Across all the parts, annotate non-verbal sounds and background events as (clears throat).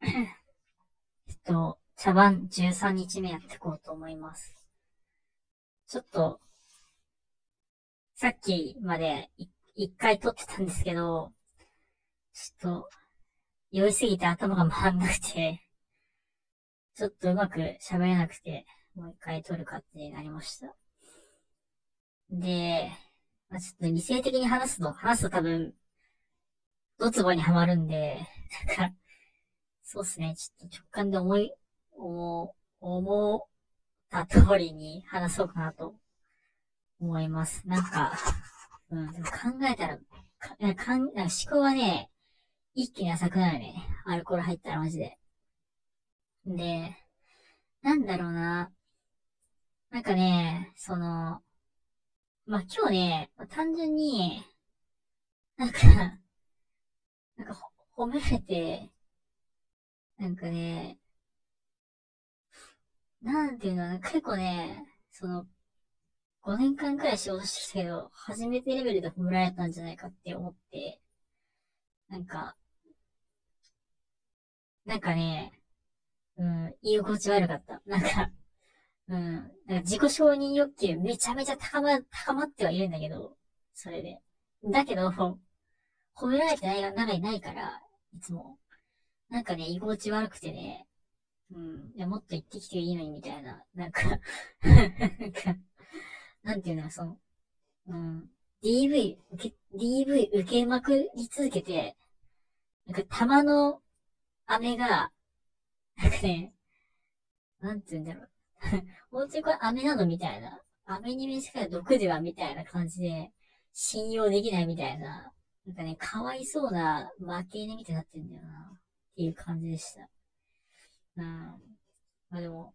(clears throat) えっと、茶番13日目やっていこうと思います。ちょっと、さっきまで一回撮ってたんですけど、ちょっと、酔いすぎて頭が回んなくて、ちょっとうまく喋れなくて、もう一回撮るかってなりました。で、まあ、ちょっと理性的に話すと、話すと多分、ドツボにはまるんで、なんか、そうっすね、ちょっと直感で思い、思、思った通りに話そうかなと思います。なんか、うん、考えたら、かかん思考はね、一気に浅くなるね。アルコール入ったらマジで。で、なんだろうな。なんかね、その、まあ、今日ね、単純に、なんか、なんか褒めれて、なんかね、なんていうの、結構ね、その、5年間くらい仕事してきたけど、初めてレベルで褒められたんじゃないかって思って、なんか、なんかね、うん、居心地悪かった。なんか、うん、なんか自己承認欲求めちゃめちゃ高ま、高まってはいるんだけど、それで。だけど、褒められてない中にないから、いつも。なんかね、居心地悪くてね、うん、いや、もっと行ってきていいのにみたいな、なんかなんか、なんていうの、その、うん、DV、受け、DV 受けまくり続けて、なんか玉の飴が、なんかね、なんて言うんだろう。本当にこれ飴なのみたいな。飴に見せかれ毒ではみたいな感じで、信用できないみたいな。なんかね、かわいそうな負け犬みたいになってんだよな。ていう感じでした。うん。まあでも、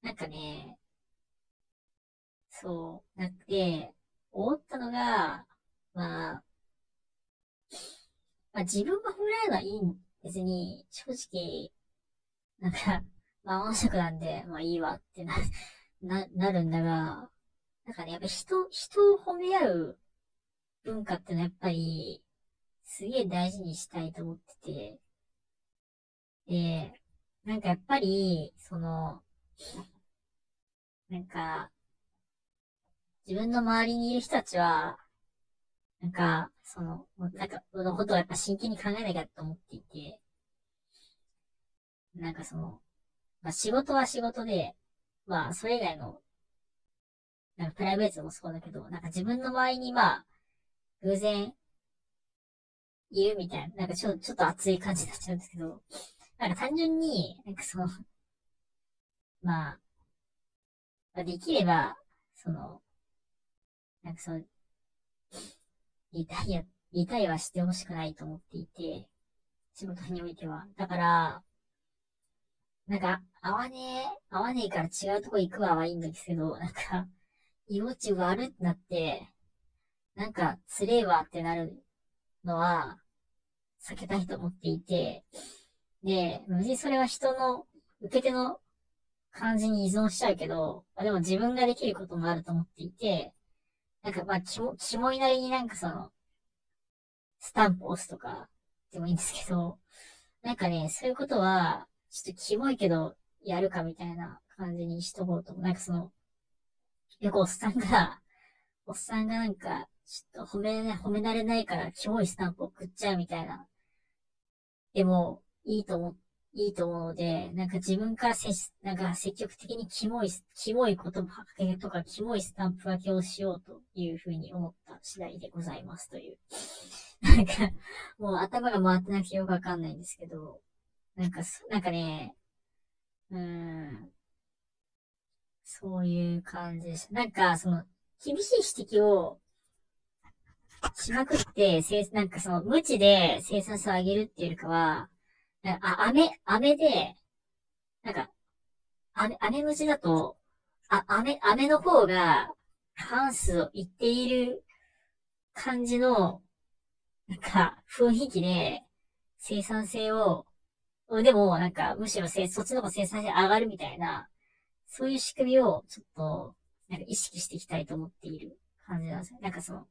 なんかね、そう、なって、思ったのが、まあ、まあ自分が褒められるのはいいん別に、正直、なんか、まあ音色なんで、まあいいわってな、な、なるんだが、なんかね、やっぱ人、人を褒め合う文化ってのはやっぱり、すげえ大事にしたいと思ってて、で、なんかやっぱり、その、なんか、自分の周りにいる人たちは、なんか、その、なんか、のことをやっぱ真剣に考えなきゃと思っていて、なんかその、まあ仕事は仕事で、まあそれ以外の、なんかプライベートもそうだけど、なんか自分の場合にまあ、偶然、言うみたいな、なんかちょちょっと熱い感じになっちゃうんですけど、なんか単純に、なんかその、まあ、できれば、その、なんかそう、リタイア、リタイアはしてほしくないと思っていて、仕事においては。だから、なんか、合わねえ、合わねえから違うとこ行くわはいいんですけど、なんか、居心地悪ってなって、なんか、つれえわってなるのは、避けたいと思っていて、で、無事それは人の、受け手の感じに依存しちゃうけど、あでも自分ができることもあると思っていて、なんかまあ、キモ、キモいなりになんかその、スタンプ押すとかでもいいんですけど、なんかね、そういうことは、ちょっとキモいけど、やるかみたいな感じにしとこうと。なんかその、よくおっさんが、おっさんがなんか、ちょっと褒め、褒められないからキモいスタンプ送っちゃうみたいな。でも、いいと思、いいと思うので、なんか自分からせなんか積極的にキモい、キモい言葉かけとか、キモいスタンプ分けをしようというふうに思った次第でございますという。(laughs) なんか、もう頭が回ってなくてよくわかんないんですけど、なんか、なんかね、うん、そういう感じです。なんか、その、厳しい指摘をしまくって、なんかその、無知で生産性を上げるっていうよりかは、あ、飴、飴で、なんか、飴、飴虫だと、あ、飴、飴の方が、関数を言っている感じの、なんか、雰囲気で、生産性を、でも、なんか、むしろせ、そっちの方が生産性上がるみたいな、そういう仕組みを、ちょっと、なんか意識していきたいと思っている感じなんですよ。なんかその、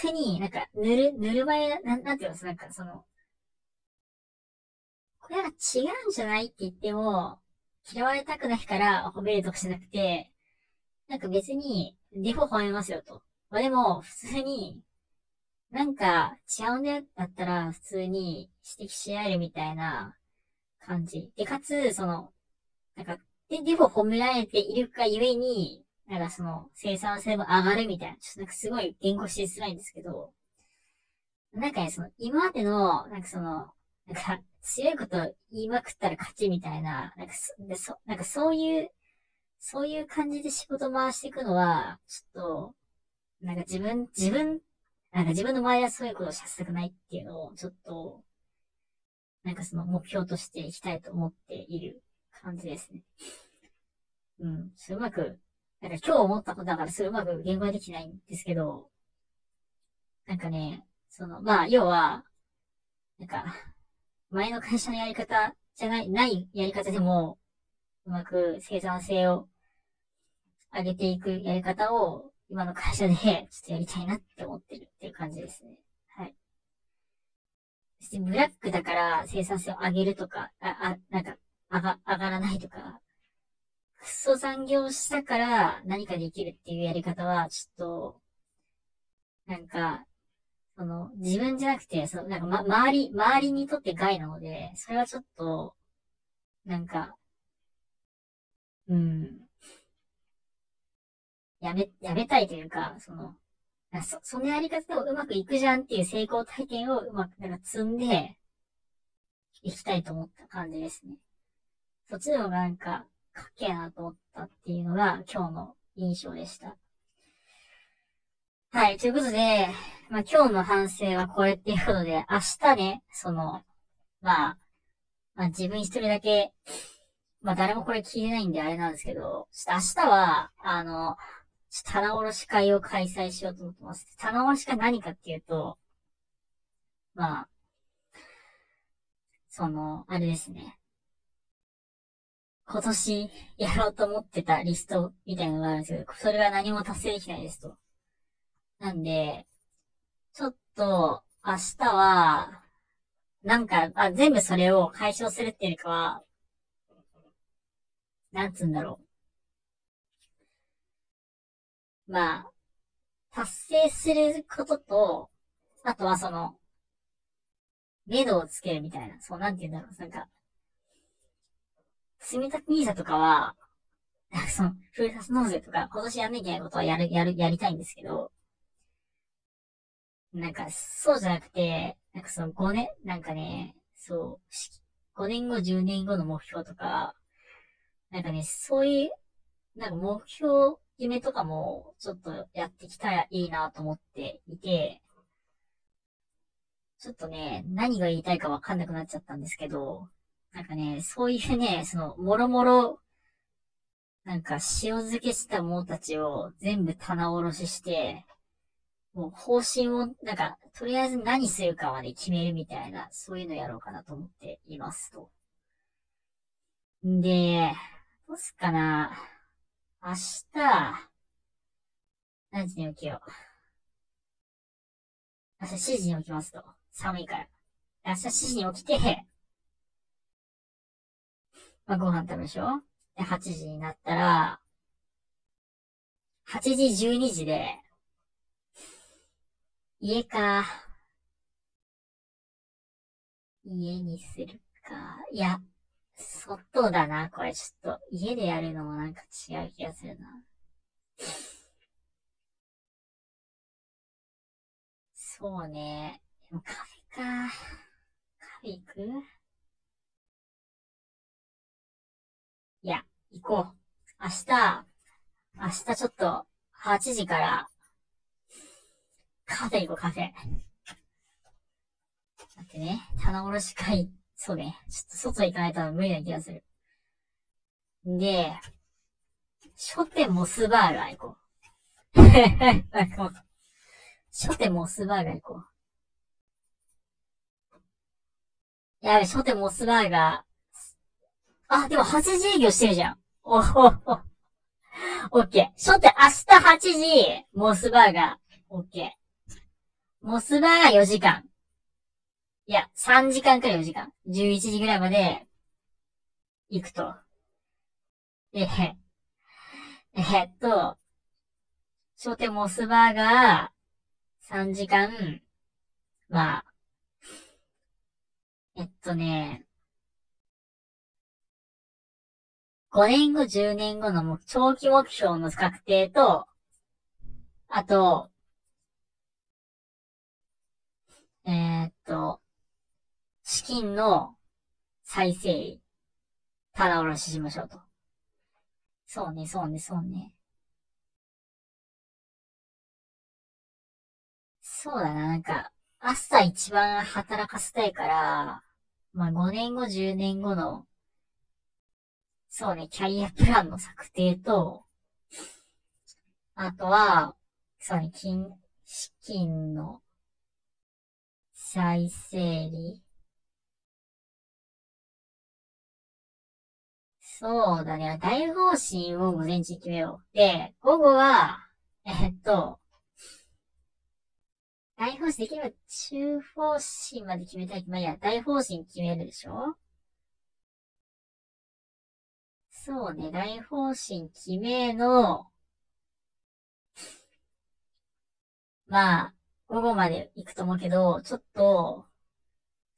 普通になんか、ぬる、ぬるま湯、なん、なんていうのなんかその、これは違うんじゃないって言っても、嫌われたくないから褒めるとかじゃなくて、なんか別に、デフォ褒めますよと。まあ、でも、普通に、なんか違うんだよだったら普通に指摘し合えるみたいな感じ。で、かつ、その、なんか、で、デフォ褒められているかゆえに、なんかその、生産性も上がるみたいな。ちょっとなんかすごい言語しづらいんですけど、なんかね、その、今までの、なんかその、なんか、強いこと言いまくったら勝ちみたいな、なんかそ、でそなんかそういう、そういう感じで仕事回していくのは、ちょっと、なんか自分、自分、なんか自分の周りはそういうことをさせたくないっていうのを、ちょっと、なんかその目標としていきたいと思っている感じですね。うん。それうまく、なんか今日思ったことだからそれうまく言語できないんですけど、なんかね、その、まあ、要は、なんか、前の会社のやり方じゃない、ないやり方でも、うまく生産性を上げていくやり方を、今の会社で (laughs) ちょっとやりたいなって思ってるっていう感じですね。はい。そしてブラックだから生産性を上げるとか、あ、あ、なんか、上が、上がらないとか、クソ残業したから何かできるっていうやり方は、ちょっと、なんか、その、自分じゃなくて、その、なんか、ま、周り、周りにとって害なので、それはちょっと、なんか、うん、やめ、やめたいというか、その、そ、そのやり方でもうまくいくじゃんっていう成功体験をうまく、なんか積んで、いきたいと思った感じですね。そっちの方がなんか、かっけえなと思ったっていうのが今日の印象でした。はい、ということで、まあ今日の反省はこれっていうことで、明日ね、その、まあ、まあ自分一人だけ、まあ誰もこれ聞いてないんであれなんですけど、ちょっと明日は、あの、棚卸会を開催しようと思ってます。棚卸し会何かっていうと、まあ、その、あれですね。今年やろうと思ってたリストみたいなのがあるんですけど、それが何も達成できないですと。なんで、ちょっと、明日は、なんか、あ、全部それを解消するっていうかは、なんつうんだろう。まあ、達成することと、あとはその、目処をつけるみたいな、そう、なんて言うんだろう。なんか、積み立て NISA とかは、その、ふるさと納税とか、今年やんなきゃいけないことはやる、やる、やりたいんですけど、なんか、そうじゃなくて、なんかその5年、なんかね、そう、5年後、10年後の目標とか、なんかね、そういう、なんか目標、夢とかも、ちょっとやってきたらいいなと思っていて、ちょっとね、何が言いたいかわかんなくなっちゃったんですけど、なんかね、そういうね、その、もろもろ、なんか塩漬けしたものたちを全部棚卸しして、もう方針を、なんか、とりあえず何するかまで決めるみたいな、そういうのやろうかなと思っていますと。んで、どうすっかな。明日、何時に起きよう。明日7時に起きますと。寒いから。明日7時に起きて、まあ、ご飯食べるでしょうで、8時になったら、8時、12時で、家か。家にするか。いや、外だな。これちょっと、家でやるのもなんか違う気がするな。そうね。でもカフェか。カフェ行く？いや、行こう。明日、明日ちょっと、8時から、カフェ行こう、カフェ。待ってね、棚卸し会、そうね、ちょっと外行かないと無理な気がする。んで、書店モスバーガー行こう。(laughs) 書店モスバーガー行こう。やべ、書店モスバーガー。あ、でも8時営業してるじゃん。おほほ。オッケー。書店明日8時、モスバーガー。オッケー。モスバーガー4時間。いや、3時間くら4時間。11時ぐらいまで、行くと。で、えっと、商店モスバーガー、3時間、まあ、えっとね、5年後、10年後の長期目標の確定と、あと、えー、っと、資金の再生、棚卸ししましょうと。そうね、そうね、そうね。そうだな、なんか、朝一番働かせたいから、まあ5年後、10年後の、そうね、キャリアプランの策定と、あとは、そうね、金、資金の再整理。そうだね。大方針を午前中決めよう。で、午後は、えっと、大方針できれば中方針まで決めたい。まあ、いや、大方針決めるでしょ？そうね、大方針決めの、まあ、午後まで行くと思うけど、ちょっと、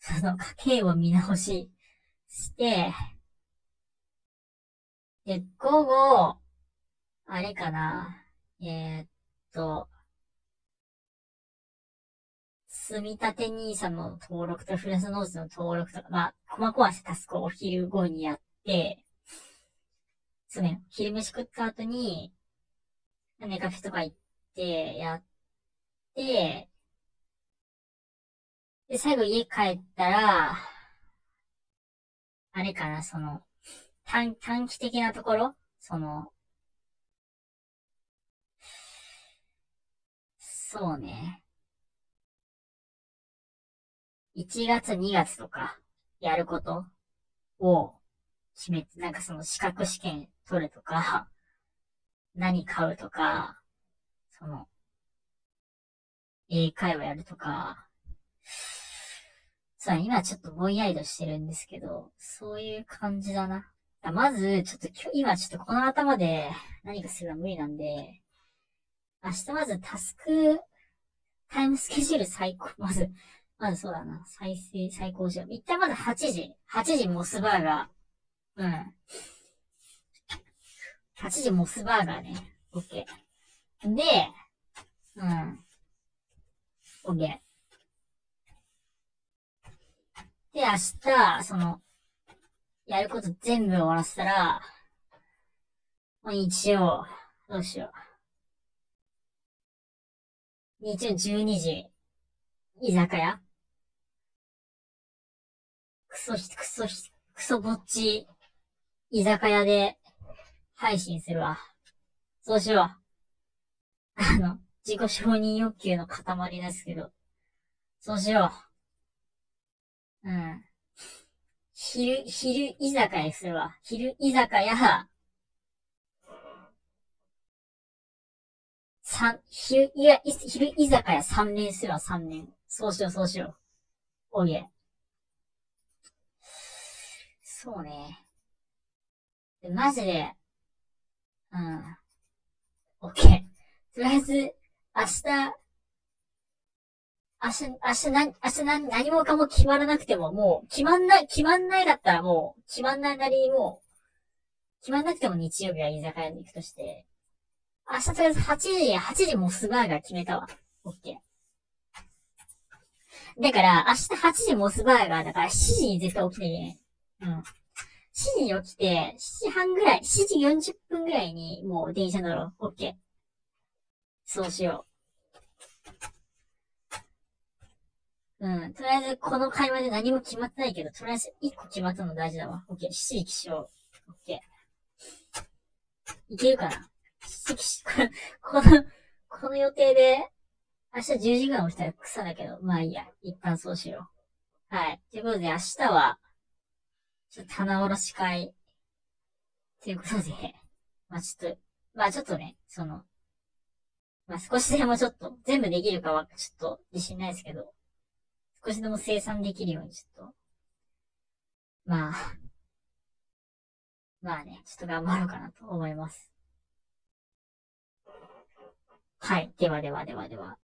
その家計を見直しして、で、午後、あれかな、えー、っと、積み立て NISA の登録とフランスノーツの登録とか、まあ、細々したタスクをお昼後にやって、そうね、昼飯食った後に、ネカフェとか行って、やって、で、最後家帰ったら、あれかな、その、短、短期的なところ？その、そうね。1月2月とか、やることを決めて、なんかその資格試験取るとか、何買うとか、その、英会話やるとか、さあ、今ちょっとぼんやりとしてるんですけど、そういう感じだな。まず、ちょっと今ちょっとこの頭で何かするのは無理なんで、明日まずタスク、タイムスケジュール最高、まず、まずそうだな、再生、最高じゃん。一旦まず8時、8時モスバーガー。うん。8時モスバーガーね。OK。で、うん。OK。で、明日、その、やること全部終わらせたら、もう日曜、どうしよう。日曜12時、居酒屋クソひ、クソひ、クソぼっち、居酒屋で配信するわ。そうしよう。あの、自己承認欲求の塊ですけど。そうしよう。うん。昼、昼居酒屋するわ。昼居酒屋、三、昼、いや、昼居酒屋三年するわ、三年。そうしよう、そうしよう。おいえ。そうね。マジで、うん。オッケー。とりあえず、明日、明日、明日な、明日な、何もかも決まらなくても、もう、決まんない、決まんないだったらもう、決まんないなりにもう、決まんなくても日曜日は居酒屋に行くとして、明日とりあえず8時、8時モスバーガー決めたわ。オッケー。だから、明日8時モスバーガーだから7時に絶対起きなきゃいけない。うん。7時に起きて、7時半ぐらい、7時40分ぐらいにもう電車乗ろう。オッケー。そうしよう。うん。とりあえず、この会話で何も決まってないけど、とりあえず1個決まったの大事だわ。オッケー。七時起床。オッケー。いけるかな？七時起床。(laughs) この、この予定で、明日10時ぐらい起きたら草だけど、まあいいや。一旦そうしよう。はい。ということで、明日は、ちょっと棚卸し会、ということで、まあちょっと、まあちょっとね、その、まあ少しでもちょっと、全部できるかはちょっと自信ないですけど、少しでも生産できるようにちょっと、まあ、(laughs) まあね、ちょっと頑張ろうかなと思います。はい。ではではではでは。